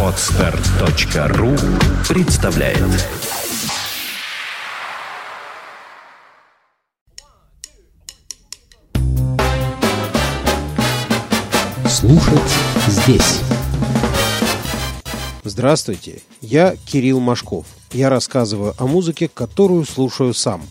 Отстар.ру представляет Слушать здесь Здравствуйте, я Кирилл Машков. Я рассказываю о музыке, которую слушаю сам.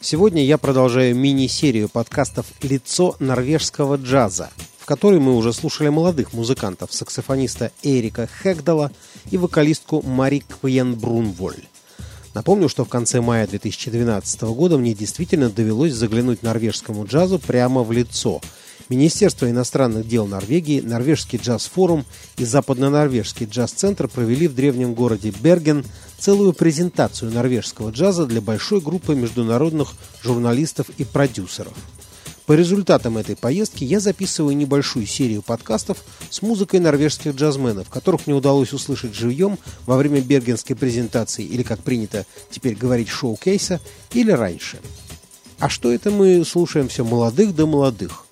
Сегодня я продолжаю мини-серию подкастов «Лицо норвежского джаза», в которой мы уже слушали молодых музыкантов, саксофониста Эрика Хэгдала и вокалистку Мари Квен Брунволь. Напомню, что в конце мая 2012 года мне действительно довелось заглянуть норвежскому джазу прямо в лицо. Министерство иностранных дел Норвегии, Норвежский джаз-форум и Западно-Норвежский джаз-центр провели в древнем городе Берген целую презентацию норвежского джаза для большой группы международных журналистов и продюсеров. По результатам этой поездки я записываю небольшую серию подкастов с музыкой норвежских джазменов, которых мне удалось услышать живьем во время бергенской презентации, или, как принято теперь говорить, шоу-кейса, или раньше. А что это мы слушаем все молодых да молодых?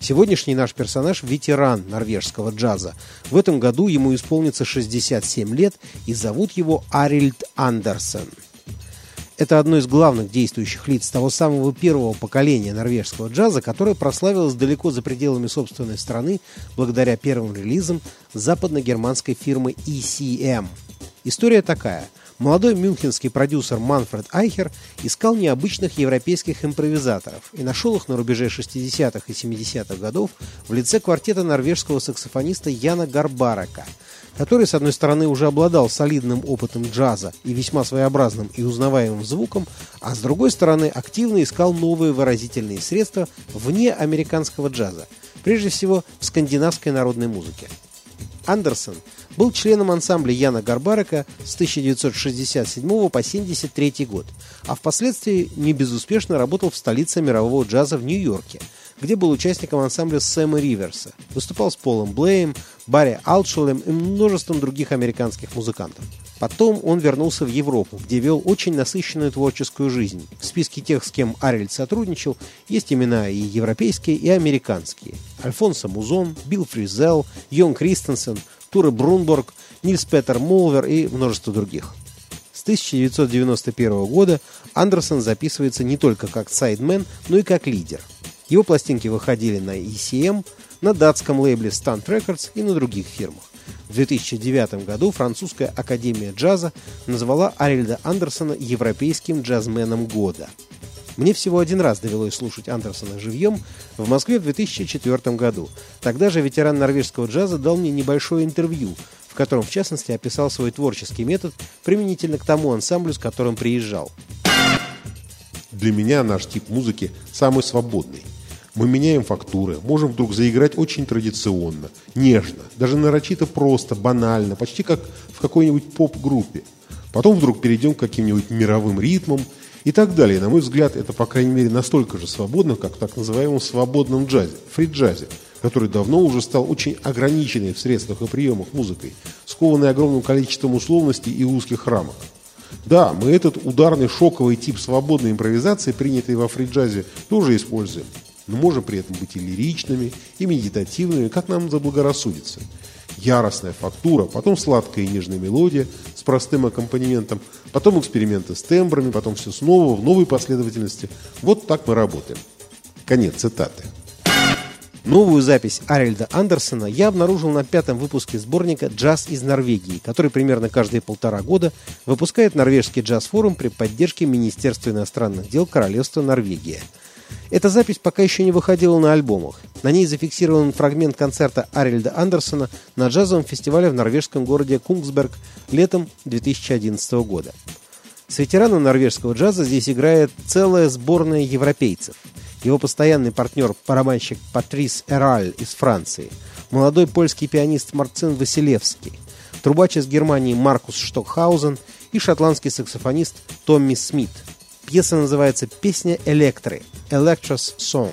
Сегодняшний наш персонаж – ветеран норвежского джаза. В этом году ему исполнится 67 лет, и зовут его Арильд Андерсен – это одно из главных действующих лиц того самого первого поколения норвежского джаза, которое прославилось далеко за пределами собственной страны благодаря первым релизам западно-германской фирмы ECM. История такая – Молодой мюнхенский продюсер Манфред Айхер искал необычных европейских импровизаторов и нашел их на рубеже 60-х и 70-х годов в лице квартета норвежского саксофониста Яна Гарбарака, который, с одной стороны, уже обладал солидным опытом джаза и весьма своеобразным и узнаваемым звуком, а с другой стороны, активно искал новые выразительные средства вне американского джаза, прежде всего в скандинавской народной музыке. Андерсон был членом ансамбля Яна Гарбарека с 1967 по 1973 год, а впоследствии не безуспешно работал в столице мирового джаза в Нью-Йорке, где был участником ансамбля Сэма Риверса, выступал с Полом Блеем, Барри Алчелем и множеством других американских музыкантов. Потом он вернулся в Европу, где вел очень насыщенную творческую жизнь. В списке тех, с кем Арельд сотрудничал, есть имена и европейские, и американские. Альфонсо Музон, Билл Фризел, Йон Кристенсен, Туре Брунборг, Нильс Петер Молвер и множество других. С 1991 года Андерсон записывается не только как сайдмен, но и как лидер. Его пластинки выходили на ECM, на датском лейбле Stunt Records и на других фирмах. В 2009 году французская академия джаза назвала Арильда Андерсона европейским джазменом года. Мне всего один раз довелось слушать Андерсона живьем в Москве в 2004 году. Тогда же ветеран норвежского джаза дал мне небольшое интервью, в котором, в частности, описал свой творческий метод применительно к тому ансамблю, с которым приезжал. Для меня наш тип музыки самый свободный. Мы меняем фактуры, можем вдруг заиграть очень традиционно, нежно, даже нарочито просто, банально, почти как в какой-нибудь поп-группе. Потом вдруг перейдем к каким-нибудь мировым ритмам – и так далее. На мой взгляд, это, по крайней мере, настолько же свободно, как в так называемом свободном джазе, фри-джазе, который давно уже стал очень ограниченной в средствах и приемах музыкой, скованной огромным количеством условностей и узких рамок. Да, мы этот ударный шоковый тип свободной импровизации, принятый во фри-джазе, тоже используем, но можем при этом быть и лиричными, и медитативными, как нам заблагорассудится – яростная фактура, потом сладкая и нежная мелодия с простым аккомпанементом, потом эксперименты с тембрами, потом все снова в новой последовательности. Вот так мы работаем. Конец цитаты. Новую запись Арельда Андерсона я обнаружил на пятом выпуске сборника «Джаз из Норвегии», который примерно каждые полтора года выпускает Норвежский джаз-форум при поддержке Министерства иностранных дел Королевства Норвегия – эта запись пока еще не выходила на альбомах. На ней зафиксирован фрагмент концерта Арильда Андерсона на джазовом фестивале в норвежском городе Кунгсберг летом 2011 года. С ветераном норвежского джаза здесь играет целая сборная европейцев. Его постоянный партнер – барабанщик Патрис Эраль из Франции, молодой польский пианист Марцин Василевский, трубач из Германии Маркус Штокхаузен и шотландский саксофонист Томми Смит – Пьеса называется «Песня Электры» – «Electra's Song».